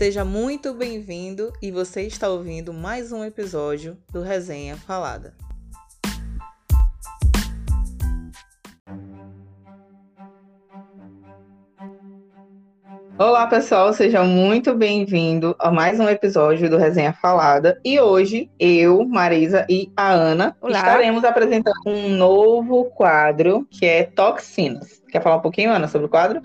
Seja muito bem-vindo e você está ouvindo mais um episódio do Resenha Falada. Olá, pessoal, seja muito bem-vindo a mais um episódio do Resenha Falada. E hoje, eu, Marisa e a Ana Olá. estaremos apresentando um novo quadro que é Toxinas. Quer falar um pouquinho, Ana, sobre o quadro?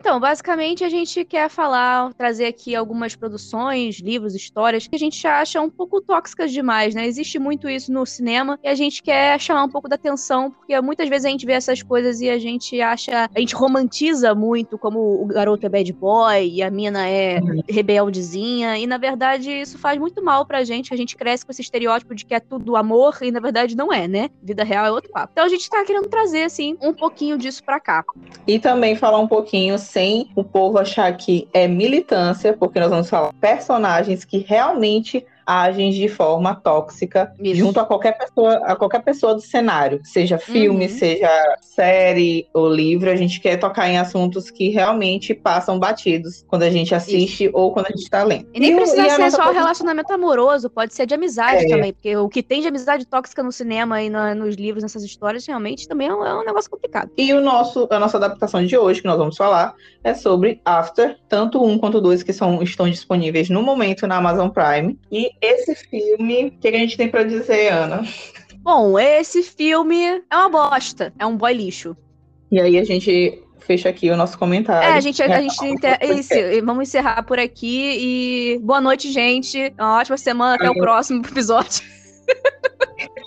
Então, basicamente a gente quer falar, trazer aqui algumas produções, livros, histórias que a gente acha um pouco tóxicas demais, né? Existe muito isso no cinema e a gente quer chamar um pouco da atenção, porque muitas vezes a gente vê essas coisas e a gente acha, a gente romantiza muito como o garoto é bad boy e a mina é rebeldezinha, e na verdade isso faz muito mal pra gente, a gente cresce com esse estereótipo de que é tudo amor e na verdade não é, né? Vida real é outro papo. Então a gente tá querendo trazer, assim, um pouquinho disso pra cá. E também falar um pouquinho sem o povo achar que é militância, porque nós vamos falar personagens que realmente agem de forma tóxica Isso. junto a qualquer pessoa, a qualquer pessoa do cenário, seja filme, uhum. seja série ou livro, a gente quer tocar em assuntos que realmente passam batidos quando a gente assiste Isso. ou quando a gente está lendo. E nem e, precisa e ser só relacionamento amoroso, pode ser de amizade é. também, porque o que tem de amizade tóxica no cinema e no, nos livros, nessas histórias, realmente também é um, é um negócio complicado. E o nosso, a nossa adaptação de hoje, que nós vamos falar, é sobre After, tanto um quanto dois que são, estão disponíveis no momento na Amazon Prime. E esse filme, o que a gente tem para dizer, Ana? Bom, esse filme é uma bosta, é um boy lixo. E aí a gente fecha aqui o nosso comentário. É, a gente, a, a gente inter... Isso, vamos encerrar por aqui e boa noite, gente. Uma ótima semana, até o próximo episódio.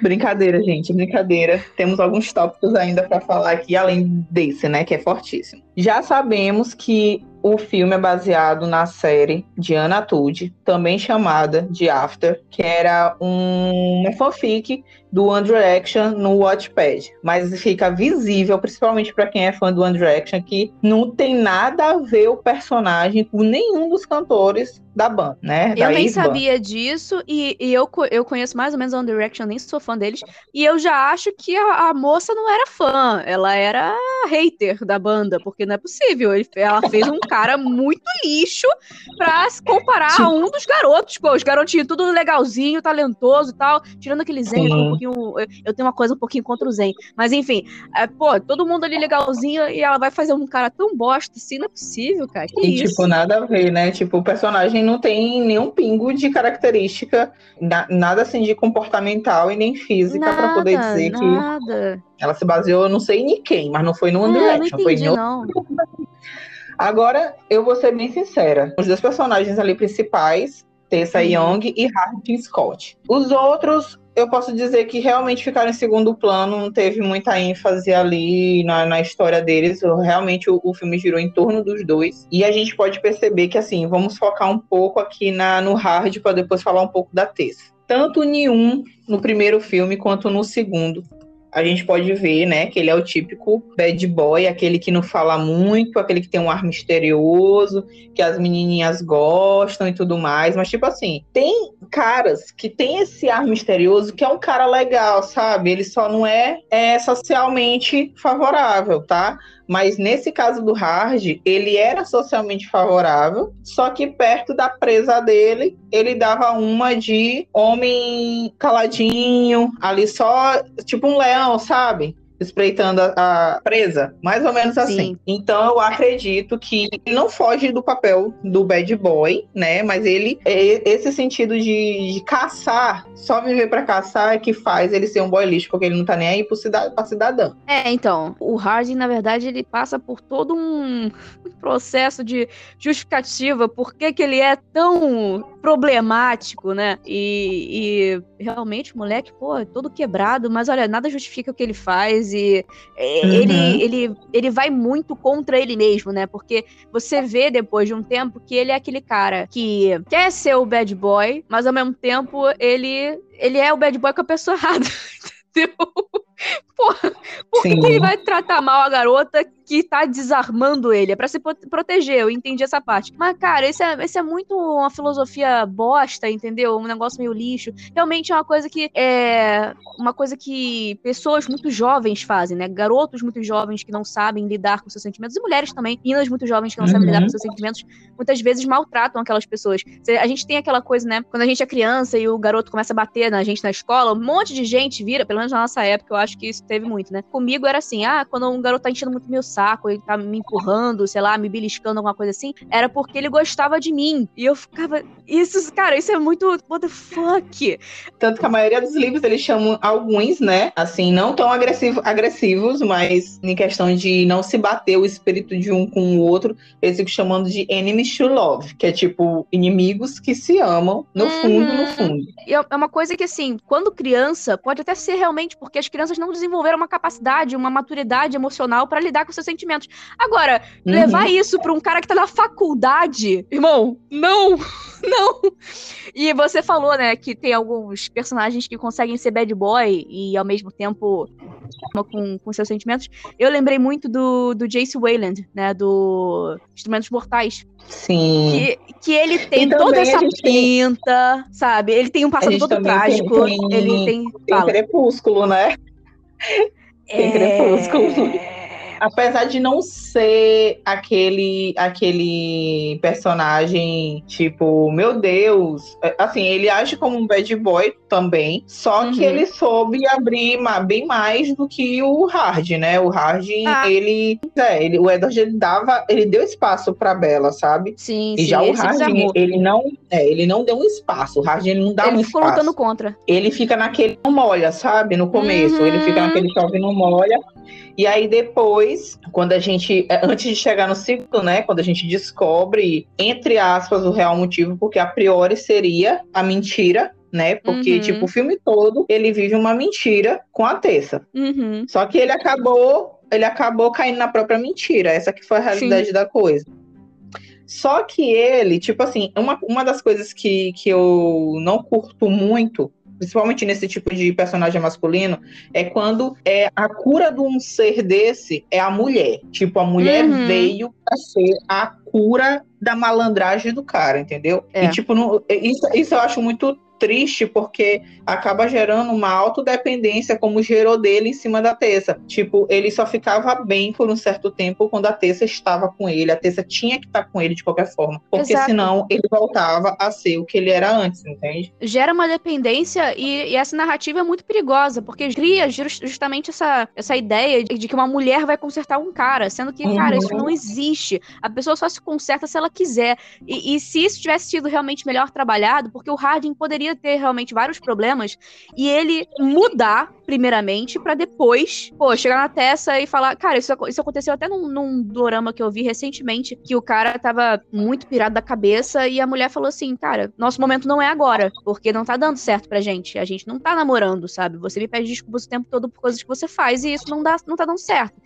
Brincadeira, gente, brincadeira. Temos alguns tópicos ainda para falar aqui, além desse, né, que é fortíssimo. Já sabemos que o filme é baseado na série de Anna Tude, também chamada de After, que era um, uma fanfic do One Direction no Watchpad. Mas fica visível, principalmente para quem é fã do One Direction, que não tem nada a ver o personagem com nenhum dos cantores da banda, né? Da eu nem sabia disso e, e, eu, eu conheço mais ou menos One Direction, nem sou fã deles. E eu já acho que a, a, moça não era fã, ela era hater da banda, porque não é possível. Ele, ela fez um cara muito lixo pra se comparar a um dos garotos. Pô, os garotinhos tudo legalzinho, talentoso e tal, tirando aquele Zen pouquinho. Eu tenho uma coisa um pouquinho contra o Zen. Mas enfim, é, pô, todo mundo ali legalzinho e ela vai fazer um cara tão bosta assim, não é possível, cara. Que e, isso? tipo, nada a ver, né? Tipo, o personagem não tem nenhum pingo de característica, nada assim de comportamental e nem física para poder dizer nada. que ela se baseou, não sei em quem, mas não foi no One é, Direction, foi em não. Agora, eu vou ser bem sincera. Os dois personagens ali principais, Tessa uhum. Young e Hardin Scott. Os outros, eu posso dizer que realmente ficaram em segundo plano, não teve muita ênfase ali na, na história deles. Realmente o, o, filme girou em torno dos dois. E a gente pode perceber que, assim, vamos focar um pouco aqui na, no Hard para depois falar um pouco da Tessa. Tanto nenhum no primeiro filme quanto no segundo a gente pode ver, né, que ele é o típico bad boy, aquele que não fala muito, aquele que tem um ar misterioso, que as menininhas gostam e tudo mais, mas tipo assim, tem caras que tem esse ar misterioso que é um cara legal, sabe? Ele só não é, é socialmente favorável, tá? Mas nesse caso do Hard, ele era socialmente favorável, só que perto da presa dele, ele dava uma de homem caladinho, ali só, tipo um leão, sabe? Espreitando a, a, presa, mais ou menos assim. Sim. Então eu acredito que ele não foge do papel do bad boy, né? Mas ele esse sentido de, de caçar, só viver para caçar é que faz ele ser um boy lixo, porque ele não tá nem aí pro cidad pra cidadão. É, então, o Harding, na verdade, ele passa por todo um processo de justificativa por que, que ele é tão problemático, né? E, e realmente o moleque, pô, é todo quebrado, mas olha, nada justifica o que ele faz e uhum. ele, ele, ele vai muito contra ele mesmo, né? Porque você vê depois de um tempo que ele é aquele cara que quer ser o bad boy, mas ao mesmo tempo ele, ele é o bad boy com a pessoa errada. Entendeu? Porra, por que, que, ele vai tratar mal a garota que tá desarmando ele, é pra se proteger, eu entendi essa parte. Mas, cara, esse é, esse é muito uma filosofia bosta, entendeu? Um negócio meio lixo. Realmente é uma coisa que é uma coisa que pessoas muito jovens fazem, né? Garotos muito jovens que não sabem lidar com seus sentimentos, e mulheres também, meninas muito jovens que não uhum. sabem lidar com uhum. seus sentimentos, muitas vezes maltratam aquelas pessoas. A gente tem aquela coisa, né? Quando a gente é criança e o garoto começa a bater na gente na escola, um monte de gente vira, pelo menos na nossa época, eu acho que isso teve muito, né? Comigo era assim, ah, quando um garoto tá enchendo muito meu saco, ele tá me empurrando, sei lá, me beliscando, alguma coisa assim, era porque ele gostava de mim. E eu ficava, isso, cara, isso é muito, what the fuck? Tanto que a maioria dos livros eles chamam alguns, né? Assim, não tão agressivo, agressivos, mas em questão de não se bater o espírito de um com o outro, eles ficam chamando de enemies to love, que é tipo inimigos que se amam no uhum. fundo, no fundo. E é uma coisa que, assim, quando criança, pode até ser realmente porque as crianças não desenvolveram uma capacidade, uma maturidade emocional para lidar com seus sentimentos. Agora, uhum. levar isso para um cara que tá na faculdade, irmão, não! não. E você falou, né, que tem alguns personagens que conseguem ser bad boy e ao mesmo tempo com, com seus sentimentos. Eu lembrei muito do, do Jace Wayland, né, do Instrumentos Mortais. Sim. Que, que ele tem toda essa pinta, tem... sabe? Ele tem um passado todo trágico. Tem, tem, ele tem. Tem crepúsculo, né? Tem é... crepúsculo apesar de não ser aquele aquele personagem tipo, meu Deus, é, assim, ele age como um bad boy também, só uhum. que ele soube abrir bem mais do que o Hard, né? O Hard, ah. ele, é, ele, o Edward ele dava, ele deu espaço para Bella, sabe? Sim, e sim, já o Hard, ele não, é, ele não deu um espaço. O Hard ele não dá ele um espaço. Ele ficou lutando contra. Ele fica naquele não molha, sabe? No começo, uhum. ele fica uhum. naquele chove não molha. E aí depois, quando a gente, é, antes de chegar no ciclo, né, quando a gente descobre, entre aspas, o real motivo, porque a priori seria a mentira, né? Porque, uhum. tipo, o filme todo ele vive uma mentira com a Tessa. Uhum. Só que ele acabou, ele acabou caindo na própria mentira. Essa que foi a realidade Sim. da coisa. Só que ele, tipo assim, uma, uma das coisas que, que eu não curto muito principalmente nesse tipo de personagem masculino, é quando é a cura de um ser desse é a mulher. Tipo, a mulher uhum. veio para ser a cura da malandragem do cara, entendeu? É. E, tipo, não, isso, isso eu acho muito triste porque acaba gerando uma autodependência como gerou dele em cima da Tessa. Tipo, ele só ficava bem por um certo tempo quando a Tessa estava com ele. A Tessa tinha que estar com ele de qualquer forma, porque Exato. senão ele voltava a ser o que ele era antes, entende? Gera uma dependência e, e essa narrativa é muito perigosa, porque cria justamente essa, essa ideia de, de, que uma mulher vai consertar um cara, sendo que, uhum. cara, isso não existe. A pessoa só se conserta se ela quiser. E, e se isso tivesse sido realmente melhor trabalhado, porque o Harding poderia ter realmente vários problemas e ele mudar primeiramente, para depois, pô, chegar na Tessa e falar. Cara, isso, isso aconteceu até num, num dorama que eu vi recentemente, que o cara tava muito pirado da cabeça e a mulher falou assim: Cara, nosso momento não é agora, porque não tá dando certo pra gente. A gente não tá namorando, sabe? Você me pede desculpas o tempo todo por coisas que você faz e isso não, dá, não tá dando certo.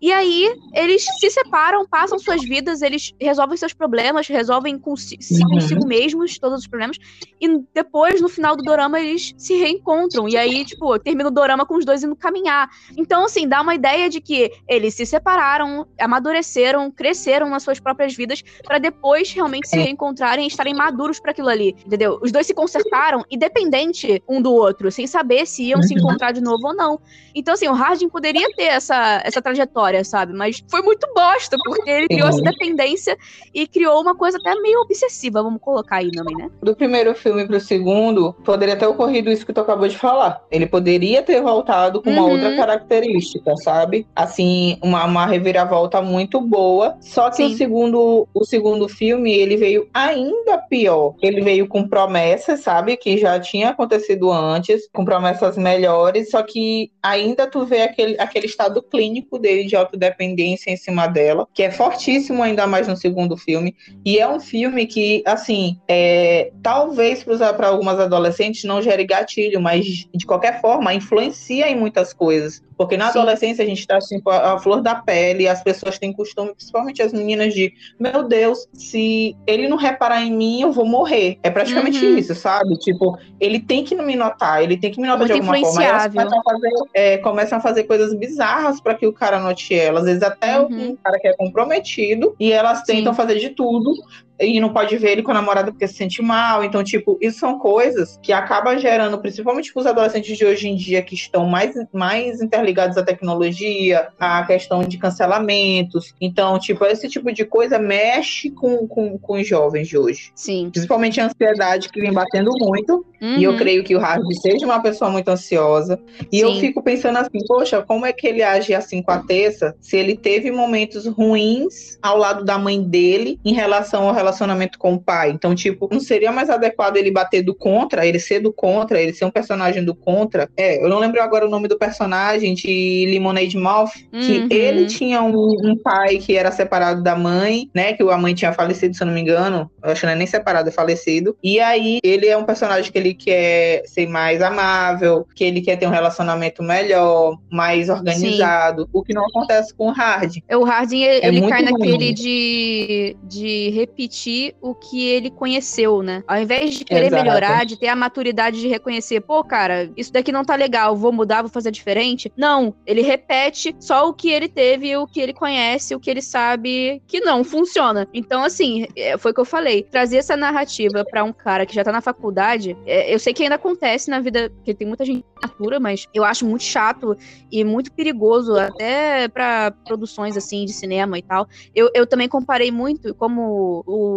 E aí, eles se separam, passam suas vidas, eles resolvem seus problemas, resolvem consigo, uhum. consigo mesmos todos os problemas, e depois, no final do dorama, eles se reencontram. E aí, tipo, termina o dorama com os dois indo caminhar. Então, assim, dá uma ideia de que eles se separaram, amadureceram, cresceram nas suas próprias vidas, para depois realmente se reencontrarem e estarem maduros para aquilo ali, entendeu? Os dois se consertaram, independente um do outro, sem saber se iam se encontrar de novo ou não. Então, assim, o Hardin poderia ter essa, essa trajetória, sabe? Mas foi muito bosta, porque ele criou essa dependência e criou uma coisa até meio obsessiva, vamos colocar aí também, né? Do primeiro filme pro segundo, poderia ter ocorrido isso que tu acabou de falar. Ele poderia ter voltado com uma uhum. outra característica, sabe? Assim, uma, uma reviravolta muito boa. Só que Sim. o segundo, o segundo filme, ele veio ainda pior. Ele veio com promessas, sabe? Que já tinha acontecido antes, com promessas melhores, só que ainda tu vê aquele, aquele estado clínico dele de autodependência em cima dela, que é fortíssimo ainda mais no segundo filme. E é um filme que, assim, é, talvez para algumas adolescentes não gere gatilho, mas de qualquer forma, influencia influencia em muitas coisas. Porque na Sim. adolescência a gente tá assim, a, a flor da pele, as pessoas têm costume, principalmente as meninas, de meu Deus, se ele não reparar em mim, eu vou morrer. É praticamente uhum. isso, sabe? Tipo, ele tem que me notar, ele tem que me notar Muito de alguma forma. Elas começam a fazer, é, começam a fazer coisas bizarras para que o cara note ela. Às vezes até uhum. um cara que é comprometido, e elas tentam Sim. fazer de tudo e não pode ver ele com a namorada porque se sente mal. Então, tipo, isso são coisas que acabam gerando, principalmente com os adolescentes de hoje em dia que estão mais, mais interligados à tecnologia, à questão de cancelamentos. Então, tipo, esse tipo de coisa mexe com, com, com os jovens de hoje. Sim. Principalmente a ansiedade que vem batendo muito. Uhum. E eu uhum. creio que o Harvey seja uma pessoa muito ansiosa. E Sim. eu fico pensando assim, poxa, como é que ele age assim com a Tessa se ele teve momentos ruins ao lado da mãe dele em relação ao relacionamento relacionamento com o pai. Então, tipo, não seria mais adequado ele bater do contra, ele ser do contra, ele ser um personagem do contra? É, eu não lembro agora o nome do personagem de Lemonade Mouth, que uhum. ele tinha um, um, pai que era separado da mãe, né? Que a mãe tinha falecido, se eu não me engano. Eu acho que não é nem separado, é falecido. E aí, ele é um personagem que ele quer ser mais amável, que ele quer ter um relacionamento melhor, mais organizado, Sim. o que não acontece com o Hardin. O Hardin, ele, é ele cai ruim. naquele de, de repetir repetir o que ele conheceu, né? Ao invés de querer Exato. melhorar, de ter a maturidade de reconhecer, pô, cara, isso daqui não tá legal, vou mudar, vou fazer diferente. Não, ele repete só o que ele teve, o que ele conhece, o que ele sabe que não funciona. Então, assim, é, foi o que eu falei. Trazer essa narrativa para um cara que já tá na faculdade, é, eu sei que ainda acontece na vida, porque tem muita gente natura, mas eu acho muito chato e muito perigoso, até para produções assim de cinema e tal. Eu, eu também comparei muito como o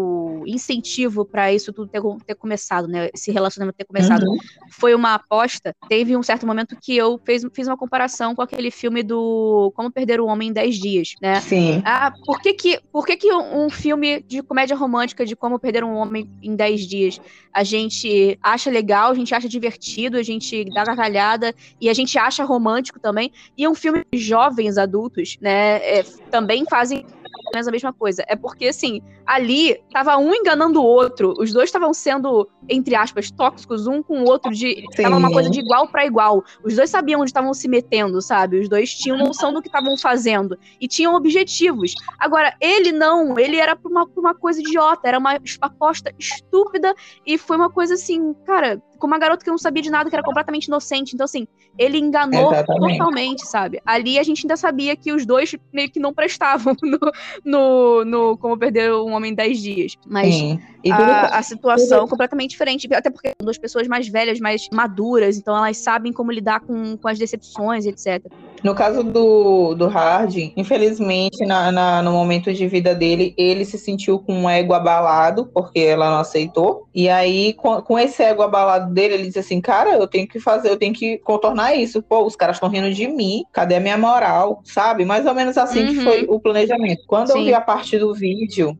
incentivo para isso tudo ter, ter, começado, né? Esse relacionamento ter começado. Uhum. Foi uma aposta. Teve um certo momento que eu fez, fiz uma comparação com aquele filme do Como Perder o Homem em 10 Dias, né? Sim. Ah, por que que, por que, que um filme de comédia romântica de Como Perder um Homem em 10 Dias a gente acha legal, a gente acha divertido, a gente dá gargalhada e a gente acha romântico também. E um filme de jovens adultos, né? É, também fazem menos a mesma coisa. É porque, assim, ali tava um enganando o outro, os dois estavam sendo, entre aspas, tóxicos um com o outro, de Sim. tava uma coisa de igual para igual. Os dois sabiam onde estavam se metendo, sabe? Os dois tinham noção do que estavam fazendo e tinham objetivos. Agora, ele não, ele era pra uma, pra uma coisa idiota, era uma aposta estúpida e foi uma coisa assim, cara, com uma garota que não sabia de nada, que era completamente inocente. Então, assim, ele enganou Exatamente. totalmente, sabe? Ali a gente ainda sabia que os dois meio que não prestavam no, no, no Como Perder um Homem em 10 Dias. Mas a, a, situação tudo... completamente diferente. Até porque são duas pessoas mais velhas, mais maduras, então elas sabem como lidar com, com as decepções, etc. No caso do, do Harding, infelizmente, na, na, no momento de vida dele, ele se sentiu com um ego abalado, porque ela não aceitou. E aí, com, com esse ego abalado dele, ele disse assim: Cara, eu tenho que fazer, eu tenho que contornar isso. Pô, os caras estão rindo de mim, cadê a minha moral? Sabe? Mais ou menos assim uhum. que foi o planejamento. Quando Sim. eu vi a parte do vídeo,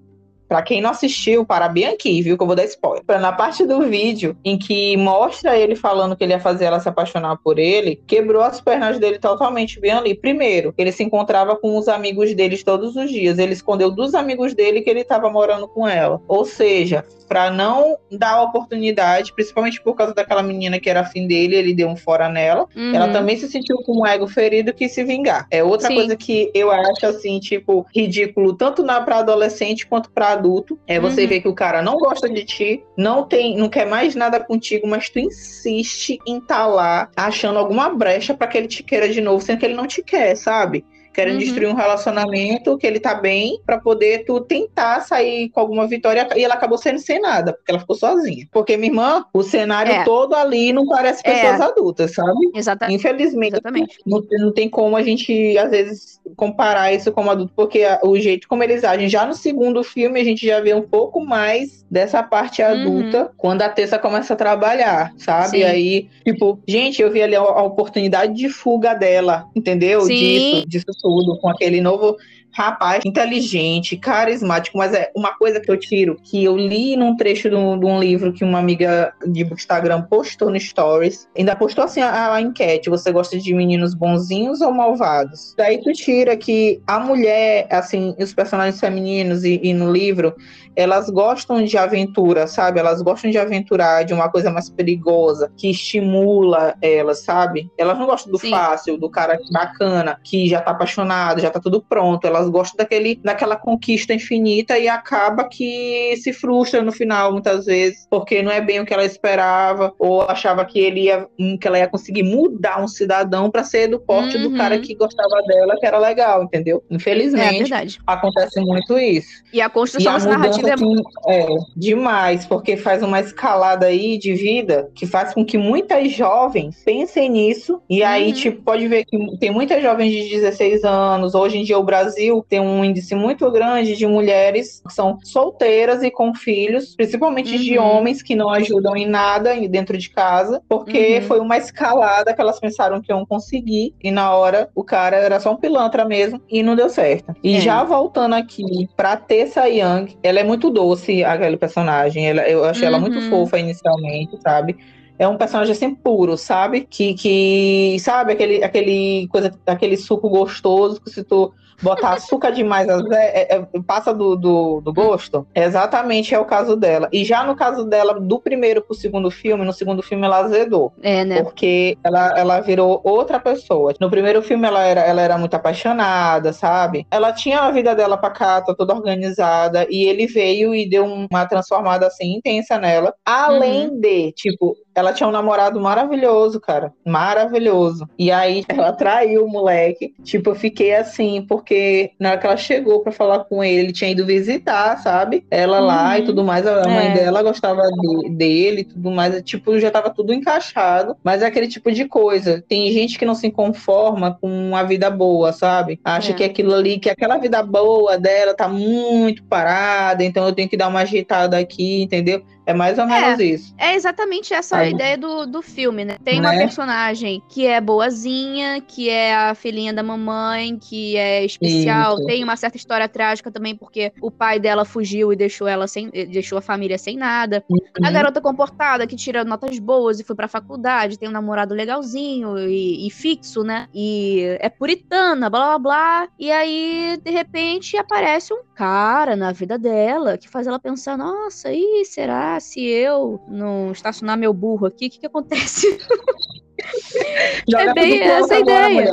Pra quem não assistiu, para aqui, viu? Que eu vou dar spoiler. Na parte do vídeo em que mostra ele falando que ele ia fazer ela se apaixonar por ele, quebrou as pernas dele totalmente ali. Primeiro, ele se encontrava com os amigos deles todos os dias. Ele escondeu dos amigos dele que ele estava morando com ela. Ou seja, para não dar oportunidade, principalmente por causa daquela menina que era afim dele, ele deu um fora nela. Uhum. Ela também se sentiu com um ego ferido que se vingar. É outra Sim. coisa que eu acho assim, tipo, ridículo tanto na para adolescente quanto para adulto. É você uhum. ver que o cara não gosta de ti, não tem, não quer mais nada contigo, mas tu insiste em estar tá lá achando alguma brecha para que ele te queira de novo, sendo que ele não te quer, sabe? Querendo uhum. destruir um relacionamento que ele tá bem para poder tu tentar sair com alguma vitória e ela acabou sendo sem nada, porque ela ficou sozinha. Porque minha irmã, o cenário é. todo ali não parece é. pessoas é. adultas, sabe? Exatamente. Infelizmente, Exatamente. Não, não tem como a gente às vezes comparar isso como adulto, porque o jeito como eles agem já no segundo filme a gente já vê um pouco mais dessa parte uhum. adulta uhum. quando a Tessa começa a trabalhar, sabe? Sim. Aí, tipo, gente, eu vi ali a, a oportunidade de fuga dela, entendeu? Sim. Disso, disso tudo, com aquele novo rapaz inteligente, carismático, mas é uma coisa que eu tiro, que eu li num trecho de um, de um livro que uma amiga de Instagram postou no Stories, ainda postou assim a, a, enquete, você gosta de meninos bonzinhos ou malvados? Daí tu tira que a mulher, assim, os personagens femininos e, e no livro, elas gostam de aventura, sabe? Elas gostam de aventurar, de uma coisa mais perigosa, que estimula elas, sabe? Elas não gostam do Sim. fácil, do cara bacana, que já tá apaixonado, já tá tudo pronto. Elas gostam daquele, daquela conquista infinita e acaba que se frustra no final, muitas vezes, porque não é bem o que ela esperava, ou achava que ele ia, que ela ia conseguir mudar um cidadão para ser do porte uhum. do cara que gostava dela, que era legal, entendeu? Infelizmente, é acontece muito isso. E a construção dessa narrativa é... Assim, é demais, porque faz uma escalada aí de vida que faz com que muitas jovens pensem nisso, e aí, uhum. tipo, pode ver que tem muitas jovens de 16 anos, hoje em dia o Brasil tem um índice muito grande de mulheres que são solteiras e com filhos, principalmente uhum. de homens que não ajudam em nada dentro de casa, porque uhum. foi uma escalada que elas pensaram que iam conseguir, e na hora o cara era só um pilantra mesmo, e não deu certo. E é. já voltando aqui pra Tessa Young, ela é muito doce, aquele personagem, ela, eu achei ela muito uhum. fofa inicialmente, sabe? é um personagem assim puro, sabe? Que, que sabe, aquele, aquele coisa, aquele suco gostoso que se tu botar açúcar demais, é, é, passa do, do, do, gosto. Exatamente é o caso dela. E já no caso dela, do primeiro pro segundo filme, no segundo filme ela azedou. É, né? Porque ela, ela virou outra pessoa. No primeiro filme ela era, ela era muito apaixonada, sabe? Ela tinha a vida dela pacata, toda organizada, e ele veio e deu uma transformada assim intensa nela. Além uhum. de, tipo, ela tinha um namorado maravilhoso, cara. Maravilhoso. E aí ela traiu o moleque. Tipo, eu fiquei assim, porque na hora que ela chegou para falar com ele, ele tinha ido visitar, sabe? Ela uhum. lá e tudo mais. A mãe é. dela gostava de, dele e tudo mais. Tipo, já tava tudo encaixado. Mas é aquele tipo de coisa. Tem gente que não se conforma com uma vida boa, sabe? Acha é. que aquilo ali, que aquela vida boa dela tá muito parada, então eu tenho que dar uma agitada aqui, entendeu? É mais ou menos é, isso. É exatamente essa a ideia do, do filme, né? Tem né? uma personagem que é boazinha, que é a filhinha da mamãe, que é especial. Isso. Tem uma certa história trágica também, porque o pai dela fugiu e deixou ela sem. deixou a família sem nada. Uhum. A garota comportada, que tira notas boas e foi pra faculdade, tem um namorado legalzinho e, e fixo, né? E é puritana, blá blá blá. E aí, de repente, aparece um cara na vida dela que faz ela pensar: nossa, e será? Se eu não estacionar meu burro aqui, o que, que acontece? Joga é bem essa ideia.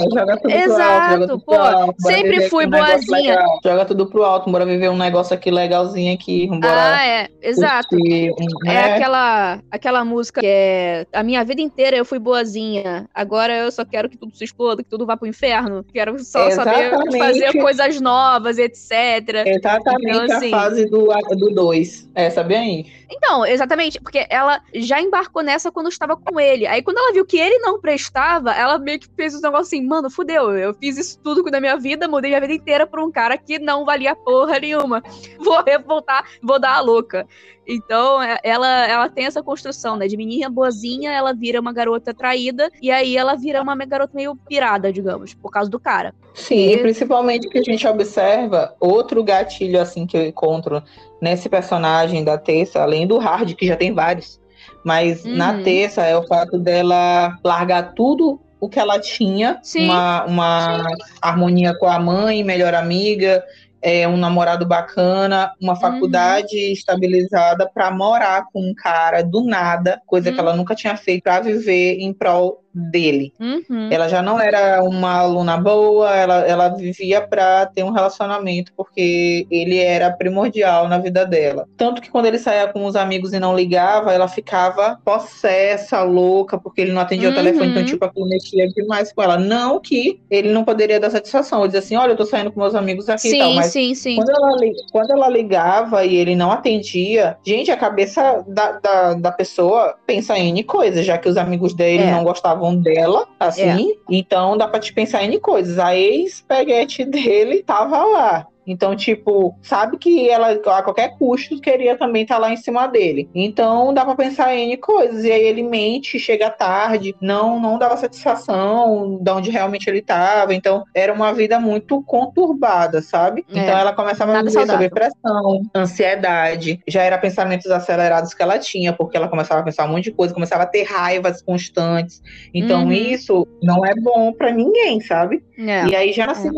Exato, alto, pô. Alto, sempre fui um boazinha. Joga tudo pro alto, bora viver um negócio aqui legalzinho aqui. Bora ah, é, exato. Curtir, é né? aquela, aquela música que é a minha vida inteira eu fui boazinha. Agora eu só quero que tudo se exploda, que tudo vá pro inferno. Quero só Exatamente. saber fazer coisas novas, etc. Exatamente então, assim, a fase do 2. É, sabe aí? Então, exatamente, porque ela já embarcou nessa quando estava com ele. Aí quando ela viu que ele não prestava, ela meio que fez um negócio assim, mano, fudeu, eu fiz isso tudo da minha vida, mudei minha vida inteira pra um cara que não valia porra nenhuma. Vou revoltar, vou dar a louca. Então, é, ela, ela tem essa construção, né? De menina boazinha, ela vira uma garota traída, e aí ela vira uma garota meio pirada, digamos, por causa do cara. Sim, e... principalmente que a gente observa outro gatilho, assim, que eu encontro nesse personagem da Tessa, além do Hard, que já tem vários, mas uhum. na Tessa é o fato dela largar tudo o que ela tinha, Sim. uma, uma Sim. harmonia com a mãe, melhor amiga, é, um namorado bacana, uma uhum. faculdade uhum. estabilizada para morar com um cara do nada, coisa uhum. que ela nunca tinha feito, para viver em prol dele. Uhum. Ela já não era uma aluna boa, ela, ela vivia para ter um relacionamento, porque ele era primordial na vida dela. Tanto que quando ele saía com os amigos e não ligava, ela ficava possessa, louca, porque ele não atendia uhum. o telefone, então, tipo, aquilo mexia demais com ela. Não que ele não poderia dar satisfação. Ele dizia assim: olha, eu tô saindo com meus amigos aqui sim, e tal. Mas sim, sim. Quando ela, quando ela ligava e ele não atendia, gente, a cabeça da, da, da pessoa pensa em coisas, já que os amigos dele é. não gostavam gostavam dela, assim. É. Então dá pra te pensar em coisas. A ex-peguete dele tava lá. Então, tipo, sabe que ela a qualquer custo queria também estar tá lá em cima dele. Então, dá para pensar em coisas. E aí ele mente, chega tarde, não não dava satisfação de onde realmente ele estava. Então, era uma vida muito conturbada, sabe? É, então, ela começava a viver sobre pressão, ansiedade. Já era pensamentos acelerados que ela tinha, porque ela começava a pensar um monte de coisa, começava a ter raivas constantes. Então, uhum. isso não é bom para ninguém, sabe? É. E aí já assim,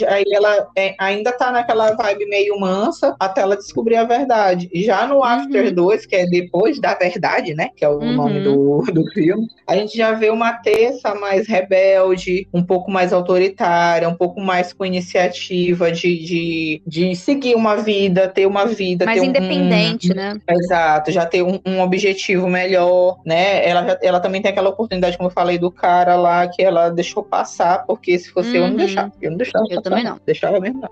é. aí ela é, ainda tá naquela vibe meio mansa até ela descobrir a verdade. Já no After uhum. 2, que é depois da verdade, né? Que é o uhum. nome do, do filme, a gente já vê uma terça mais rebelde, um pouco mais autoritária, um pouco mais com iniciativa de, de, de seguir uma vida, ter uma vida. Mais independente, um, né? Exato, já ter um, um, objetivo melhor, né? Ela, já, ela também tem aquela oportunidade, como eu falei, do cara lá, que ela deixou passar, porque se fosse uhum. eu, não uhum. deixava. Eu não deixava. Eu também não. Deixava mesmo, não.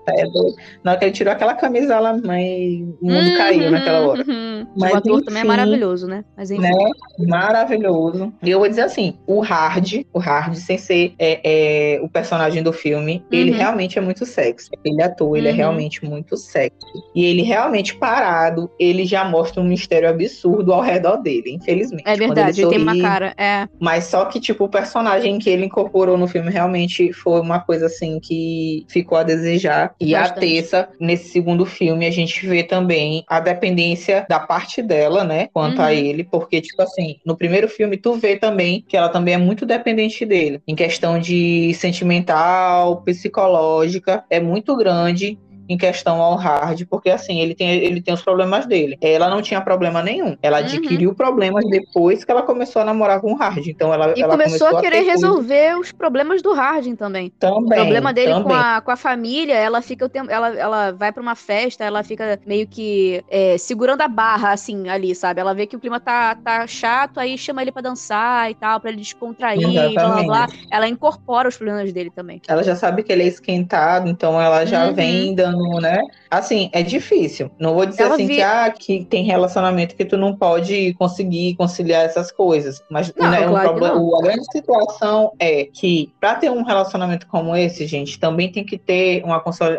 É, na hora que ele tirou aquela camisa lá, mãe, o mundo uhum, caiu naquela hora. Uhum. Mas, o ator enfim, também é maravilhoso, né? Mas enfim. Né? Maravilhoso. E eu vou dizer assim, o Hard, o Hard, sem ser é, é, o personagem do filme, ele uhum. realmente é muito sexy. Ele atua, ele é uhum. realmente muito sexy. E ele realmente parado, ele já mostra um mistério absurdo ao redor dele, infelizmente. É verdade, ele, sorri, tem uma cara, é. Mas só que, tipo, o personagem que ele incorporou no filme realmente foi uma coisa assim que ficou a desejar. E a Tessa, nesse segundo filme, a gente vê também a dependência da parte dela, né, quanto uhum. a ele, porque, tipo assim, no primeiro filme tu vê também que ela também é muito dependente dele, em questão de sentimental, psicológica, é muito grande em questão ao hard, porque assim, ele tem, ele tem os problemas dele. Ela não tinha problema nenhum. Ela uhum. adquiriu problemas depois que ela começou a namorar com o hard. Então ela, e ela começou, começou a querer a resolver coisa. os problemas do Harding também. Também. O problema dele com a, com a família, ela fica o tempo. Ela, ela vai para uma festa, ela fica meio que é, segurando a barra, assim, ali, sabe? Ela vê que o clima tá, tá chato, aí chama ele para dançar e tal, para ele descontrair, Exatamente. blá blá blá. Ela incorpora os problemas dele também. Ela já sabe que ele é esquentado, então ela já uhum. vem dando né? Assim, é difícil. Não vou dizer Ela assim vi... que, ah, que tem relacionamento que tu não pode conseguir conciliar essas coisas. Mas não, né, claro um problema, a grande situação é que para ter um relacionamento como esse, gente, também tem que ter um,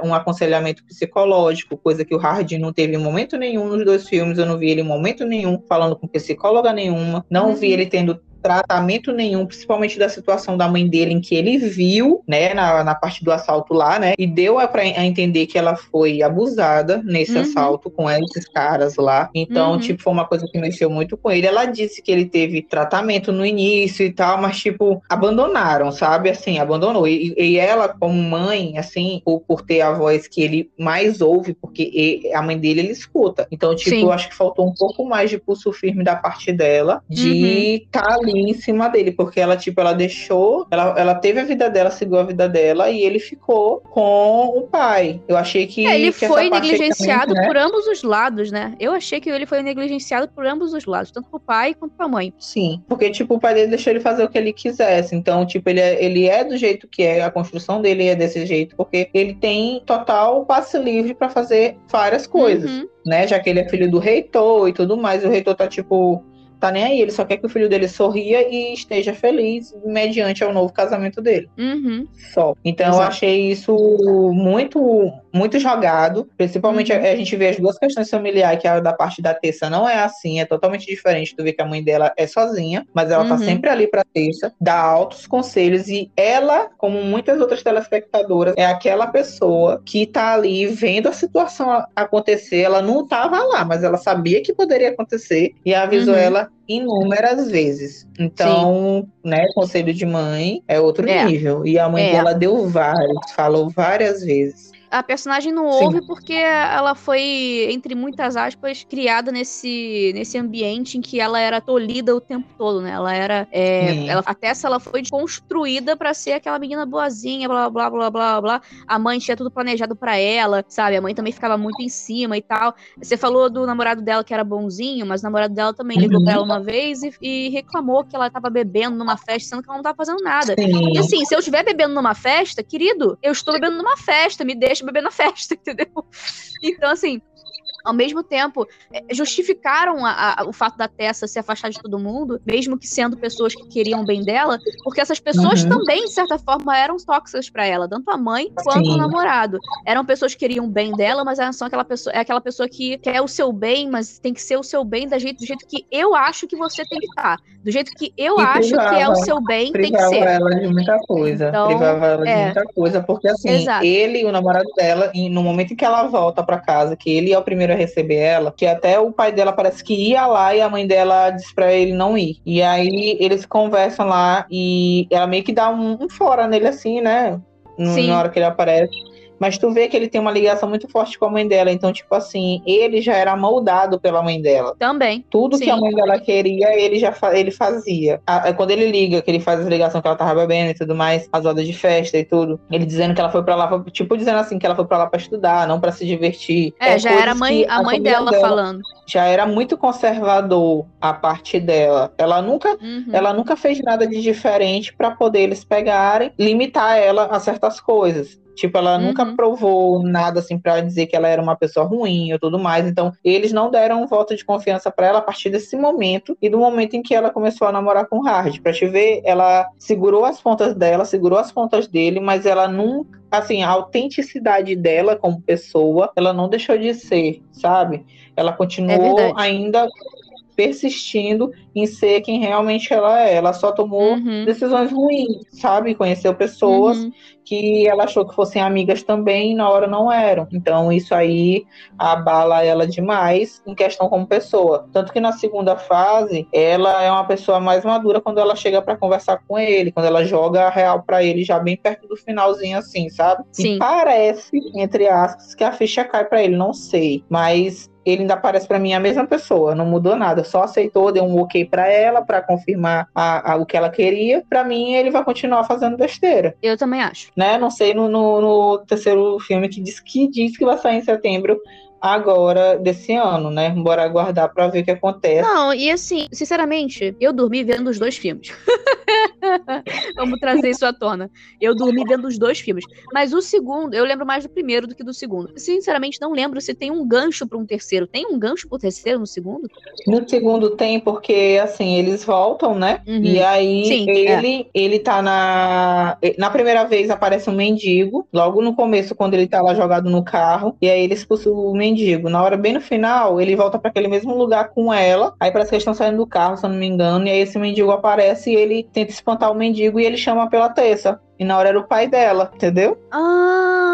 um aconselhamento psicológico, coisa que o Hardy não teve em momento nenhum nos dois filmes. Eu não vi ele em momento nenhum falando com psicóloga nenhuma. Não uhum. vi ele tendo tratamento nenhum, principalmente da situação da mãe dele, em que ele viu, né, na, na parte do assalto lá, né, e deu a, pra, a entender que ela foi abusada nesse uhum. assalto com esses caras lá. Então, uhum. tipo, foi uma coisa que mexeu muito com ele. Ela disse que ele teve tratamento no início e tal, mas, tipo, abandonaram, sabe? Assim, abandonou. E, e ela, como mãe, assim, por, por, ter a voz que ele mais ouve, porque ele, a mãe dele ele escuta. Então, tipo, Sim. eu acho que faltou um pouco mais de pulso firme da parte dela, de estar uhum. tá ali em cima dele, porque ela, tipo, ela deixou, ela, ela teve a vida dela, seguiu a vida dela e ele ficou com o pai. Eu achei que. É, ele que foi negligenciado também, né? por ambos os lados, né? Eu achei que ele foi negligenciado por ambos os lados, tanto pro pai quanto pra mãe. Sim, porque, tipo, o pai dele deixou ele fazer o que ele quisesse. Então, tipo, ele é, ele é do jeito que é, a construção dele é desse jeito, porque ele tem total passe livre para fazer várias coisas. Uhum. Né, já que ele é filho do reitor e tudo mais, o reitor tá tipo tá nem aí, ele só quer que o filho dele sorria e esteja feliz mediante ao novo casamento dele. Uhum. Só. Então Exato. eu achei isso muito muito jogado, principalmente uhum. a, gente vê as duas questões familiares, que a da parte da Terça não é assim, é totalmente diferente, tu vê que a mãe dela é sozinha, mas ela tá uhum. tá sempre ali pra Terça, dá altos conselhos e ela, como muitas outras telespectadoras, é aquela pessoa que tá ali vendo a situação acontecer, ela não tava lá, mas ela sabia que poderia acontecer e avisou uhum. ela inúmeras vezes. Então, Sim. né, conselho de mãe é outro é. nível. E a mãe é. dela deu vários, falou várias vezes a personagem não ouve Sim. porque ela foi, entre muitas aspas, criada nesse, nesse ambiente em que ela era tolhida o tempo todo, né? Ela era. É, ela, a Tessa ela foi construída para ser aquela menina boazinha, blá, blá, blá, blá, blá. A mãe tinha tudo planejado para ela, sabe? A mãe também ficava muito em cima e tal. Você falou do namorado dela que era bonzinho, mas o namorado dela também ligou uhum. pra ela uma vez e, e, reclamou que ela tava bebendo numa festa, sendo que ela não tava fazendo nada. Sim. E assim, se eu estiver bebendo numa festa, querido, eu estou bebendo numa festa, me deixa beber na festa, entendeu? Então, assim, ao mesmo tempo, é, justificaram a, a, o fato da Tessa se afastar de todo mundo, mesmo que sendo pessoas que queriam o bem dela, porque essas pessoas uhum. também, de certa forma, eram tóxicas para ela, tanto a mãe quanto Sim. o namorado. Eram pessoas que queriam o bem dela, mas eram só aquela pessoa, é aquela pessoa que quer o seu bem, mas tem que ser o seu bem da jeito, do jeito que eu acho que você tem que estar. Do jeito que eu e acho privava, que é o seu bem, tem que ser. ela de muita coisa. Então, privava ela é. de muita coisa, porque assim, Exato. ele, o namorado dela, no momento em que ela volta para casa, que ele é o primeiro a receber ela, que até o pai dela parece que ia lá e a mãe dela diz pra ele não ir. E aí eles conversam lá e ela meio que dá um, um fora nele assim, né? Sim. Na hora que ele aparece. Mas tu vê que ele tem uma ligação muito forte com a mãe dela. Então, tipo assim, ele já era moldado pela mãe dela. Também. Tudo Sim. que a mãe dela queria, ele já fa ele fazia. A, quando ele liga, que ele faz a ligação que ela tava bebendo e tudo mais, as rodas de festa e tudo, ele dizendo que ela foi pra lá, tipo dizendo assim, que ela foi pra lá pra estudar, não pra se divertir. É, é já era a mãe, a mãe dela, dela falando. Já era muito conservador a parte dela. Ela nunca, uhum. ela nunca fez nada de diferente para poder eles pegarem, limitar ela a certas coisas. Tipo, ela uhum. nunca provou nada assim para dizer que ela era uma pessoa ruim ou tudo mais. Então, eles não deram um voto de confiança para ela a partir desse momento e do momento em que ela começou a namorar com o Hard. Pra te ver, ela segurou as pontas dela, segurou as pontas dele, mas ela nunca, assim, a autenticidade dela como pessoa, ela não deixou de ser, sabe? Ela continuou é ainda persistindo em ser quem realmente ela é. Ela só tomou uhum. decisões ruins, sabe? Conheceu pessoas uhum. que ela achou que fossem amigas também e na hora não eram. Então isso aí abala ela demais em questão como pessoa. Tanto que na segunda fase, ela é uma pessoa mais madura quando ela chega para conversar com ele, quando ela joga a real para ele já bem perto do finalzinho assim, sabe? Sim. E parece, entre aspas, que a ficha cai para ele, não sei, mas ele ainda parece para mim a mesma pessoa, não mudou nada, só aceitou, deu um ok para ela para confirmar a, a, o que ela queria. Para mim, ele vai continuar fazendo besteira. Eu também acho. Né? Não sei no, no, no terceiro filme que diz que diz que vai sair em setembro agora desse ano, né? Bora aguardar para ver o que acontece. Não, e assim, sinceramente, eu dormi vendo os dois filmes. Vamos trazer isso à tona. Eu dormi vendo os dois filmes. Mas o segundo, eu lembro mais do primeiro do que do segundo. Sinceramente, não lembro se tem um gancho para um terceiro. Tem um gancho pro terceiro no segundo? No segundo tem, porque assim, eles voltam, né? Uhum. E aí Sim, ele, é. ele tá na. Na primeira vez aparece um mendigo, logo no começo, quando ele tá lá jogado no carro. E aí ele expulsa o mendigo mendigo. Na hora, bem no final, ele volta para aquele mesmo lugar com ela. Aí parece que eles estão saindo do carro, se eu não me engano. E aí esse mendigo aparece e ele tenta espantar o mendigo e ele chama pela terça. E na hora era o pai dela, entendeu? Ah!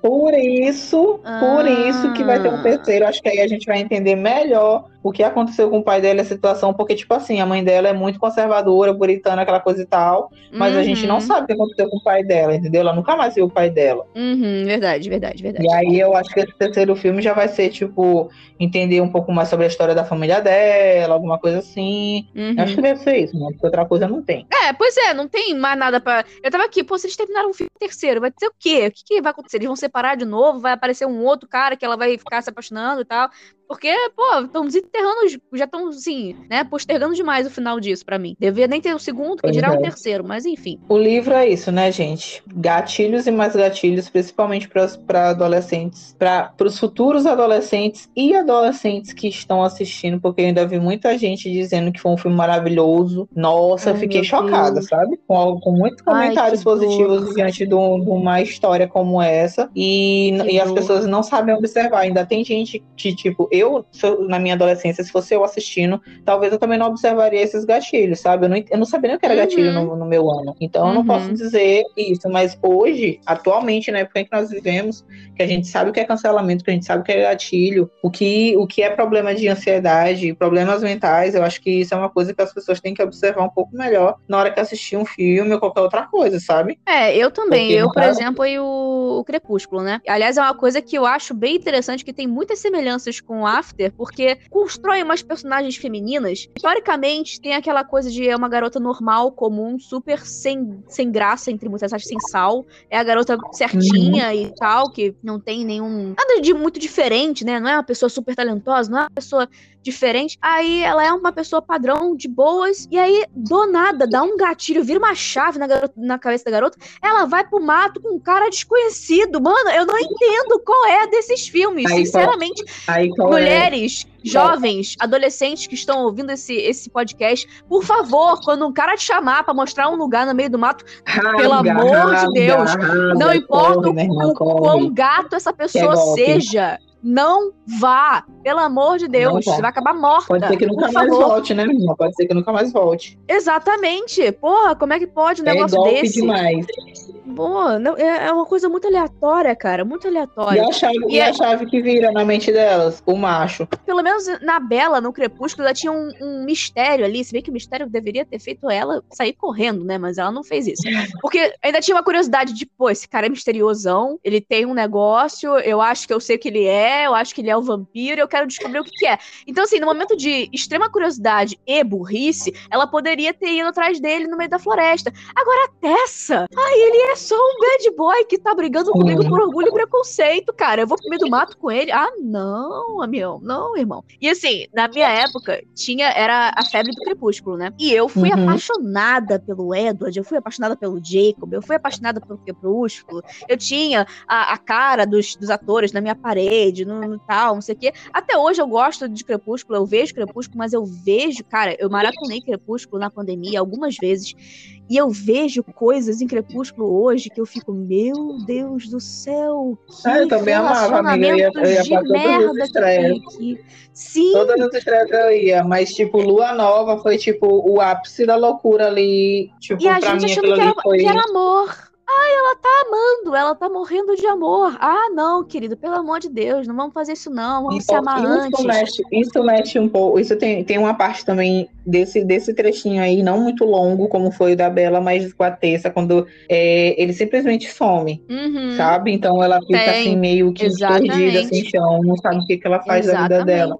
Por isso, ah. por isso que vai ter um terceiro. Acho que aí a gente vai entender melhor o que aconteceu com o pai dela, a situação, porque, tipo assim, a mãe dela é muito conservadora, puritana, aquela coisa e tal, mas uhum. a gente não uhum. sabe o que aconteceu com o pai dela, entendeu? Ela nunca mais viu o pai dela. Uhum, verdade, verdade, verdade. E aí eu acho que esse terceiro filme já vai ser, tipo, entender um pouco mais sobre a história da família dela, alguma coisa assim. Uhum. Acho que deve ser isso, né? Porque outra coisa não tem. É, pois é, não tem mais nada pra. Eu tava aqui, pô, se eles terminaram um filme terceiro, vai ser o quê? O que, que vai acontecer? Eles vão separar de novo? Vai aparecer um outro cara que ela vai ficar se apaixonando e tal? Porque, pô, estão desenterrando, já estão, assim, né, postergando demais o final disso para mim. Devia nem ter o segundo, que dirá o é. um terceiro, mas enfim. O livro é isso, né, gente? Gatilhos e mais gatilhos, principalmente para adolescentes, para os futuros adolescentes e adolescentes que estão assistindo, porque eu ainda vi muita gente dizendo que foi um filme maravilhoso. Nossa, Ai, fiquei chocada, Deus. sabe? Com, com muitos comentários Ai, positivos dor. diante de, de, uma história como essa. E, e as pessoas não sabem observar. Ainda tem gente que, tipo, eu eu, eu, na minha adolescência, se fosse eu assistindo, talvez eu também não observaria esses gatilhos, sabe? Eu não, eu não sabia nem o que era uhum. gatilho no, no, meu ano. Então, eu não posso uhum. dizer isso. Mas hoje, atualmente, na época em que nós vivemos, que a gente sabe o que é cancelamento, que a gente sabe o que é gatilho, o que, o que é problema de ansiedade, problemas mentais, eu acho que isso é uma coisa que as pessoas têm que observar um pouco melhor na hora que assistir um filme ou qualquer outra coisa, sabe? É, eu também. Porque, eu, por exemplo, e o, o Crepúsculo, né? Aliás, é uma coisa que eu acho bem interessante, que tem muitas semelhanças com After, porque constrói umas personagens femininas. Historicamente, tem aquela coisa de é uma garota normal, comum, super sem, sem graça, entre muitas aspas, sem sal. É a garota certinha uhum. e tal, que não tem nenhum. Nada de muito diferente, né? Não é uma pessoa super talentosa, não é uma pessoa diferente. Aí ela é uma pessoa padrão, de boas, e aí, do nada, dá um gatilho, vira uma chave na, garota, na cabeça da garota, ela vai pro mato com um cara desconhecido. Mano, eu não entendo qual é desses filmes, aí, sinceramente. Aí, é? mulheres, é? jovens, adolescentes que estão ouvindo esse, esse podcast, por favor, quando um cara te chamar para mostrar um lugar no meio do mato, pelo amor de Deus, não importa corre, o, quão gato essa pessoa seja não vá. Pelo amor de Deus, você vai acabar morta. Pode ser que nunca mais favor. volte, né, menina? Pode ser que nunca mais volte. Exatamente. Porra, como é que pode um é negócio golpe desse? demais. Pô, não, é, é uma coisa muito aleatória, cara. Muito aleatória. E a chave, e, e é... a chave que vira na mente delas? O macho. Pelo menos na Bela, no Crepúsculo, ela tinha um, um mistério ali. Se bem que o mistério deveria ter feito ela sair correndo, né? Mas ela não fez isso. Porque ainda tinha uma curiosidade de, pô, esse cara é misteriosão, ele tem um negócio, eu acho que eu sei o que ele é, eu acho que ele é o vampiro, eu quero descobrir o que, que é. Então, assim, no momento de extrema curiosidade e burrice, ela poderia ter ido atrás dele no meio da floresta. Agora, a Tessa, ai, ele é só um bad boy que tá brigando comigo por orgulho e preconceito, cara. Eu vou pro meio do mato com ele. Ah, não, amigo. Não, irmão. E assim, na minha época, tinha, era a febre do crepúsculo, né? E eu fui uhum. apaixonada pelo Edward, eu fui apaixonada pelo Jacob, eu fui apaixonada pelo crepúsculo. Eu tinha a, a cara dos, dos atores na minha parede, no, no, tal, não sei o quê. Até hoje eu gosto de crepúsculo, eu vejo crepúsculo, mas eu vejo, cara, eu maratonei crepúsculo na pandemia algumas vezes. E eu vejo coisas em Crepúsculo hoje que eu fico, meu Deus do céu, que ah, eu também amava, amiga. Eu ia, eu ia de merda. Sim. Todas as estreias eu ia, mas tipo, Lua Nova foi tipo o ápice da loucura ali. Tipo, e a gente mim, achando que era, foi... que era amor. Ai, ela tá amando, ela tá morrendo de amor. Ah, não, querido, pelo amor de Deus, não vamos fazer isso não, vamos então, se amar isso antes. Mexe, isso mexe um pouco, isso tem, tem uma parte também desse, desse trechinho aí, não muito longo, como foi o da Bela, mas com a Tessa, quando é, ele simplesmente some, uhum. sabe? Então ela fica tem. assim, meio que Exatamente. perdida, sem chão, não sabe o que, que ela faz Exatamente. da vida dela.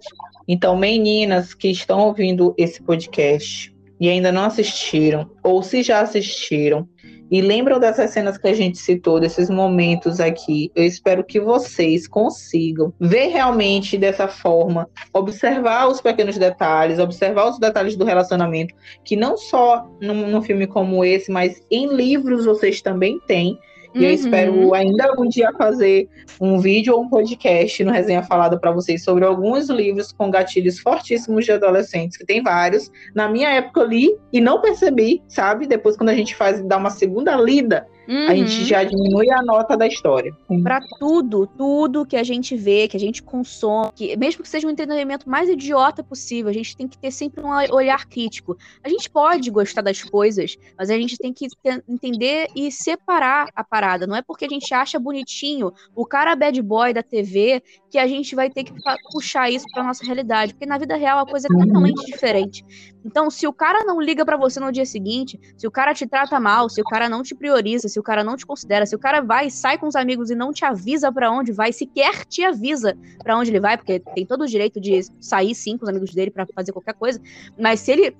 Então, meninas que estão ouvindo esse podcast e ainda não assistiram, ou se já assistiram, e lembram dessas cenas que a gente citou, desses momentos aqui. Eu espero que vocês consigam ver realmente dessa forma, observar os pequenos detalhes, observar os detalhes do relacionamento, que não só num, num filme como esse, mas em livros vocês também têm. E uhum. eu espero ainda algum dia fazer um vídeo ou um podcast no Resenha Falada para vocês sobre alguns livros com gatilhos fortíssimos de adolescentes, que tem vários. Na minha época eu li e não percebi, sabe? Depois, quando a gente faz, dá uma segunda lida, Uhum. A gente uhum. já diminui a nota da história. Para tudo, tudo que a gente vê, que a gente consome, que, mesmo que seja um entretenimento mais idiota possível, a gente tem que ter sempre um olhar crítico. A gente pode gostar das coisas, mas a gente tem que entender e separar a parada. Não é porque a gente acha bonitinho o cara bad boy da TV que a gente vai ter que puxar isso para nossa realidade, porque na vida real a coisa é totalmente diferente. Então, se o cara não liga para você no dia seguinte, se o cara te trata mal, se o cara não te prioriza, se o cara não te considera, se o cara vai, sai com os amigos e não te avisa para onde vai, sequer te avisa para onde ele vai, porque tem todo o direito de sair sim com os amigos dele para fazer qualquer coisa, mas se ele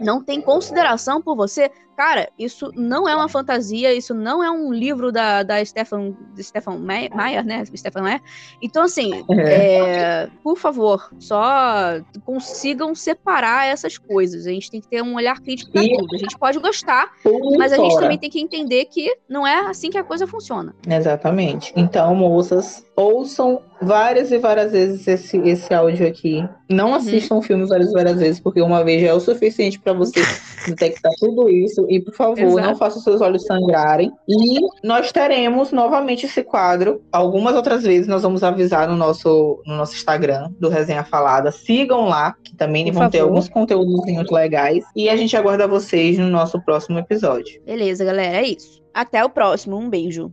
não tem consideração por você, cara, isso não é uma fantasia, isso não é um livro da, da Stefan, Stefan Meyer, né? Stefan Meyer. Então, assim, é. É, por favor, só consigam separar essas coisas. A gente tem que ter um olhar crítico para tudo. A gente pode gostar, mas a gente também tem que entender que não é assim que a coisa funciona. Exatamente. Então, moças, ouçam várias e várias vezes esse, esse áudio aqui. Não uhum. assistam o filme várias e várias vezes, porque uma vez já é o suficiente para você detectar tudo isso. E, por favor, Exato. não façam seus olhos sangrarem. E nós teremos novamente esse quadro. Algumas outras vezes nós vamos avisar no nosso, no nosso Instagram do Resenha Falada. Sigam lá, que também por vão favor. ter alguns conteúdos legais. E a gente aguarda vocês no nosso próximo episódio. Beleza, galera. É isso. Até o próximo. Um beijo.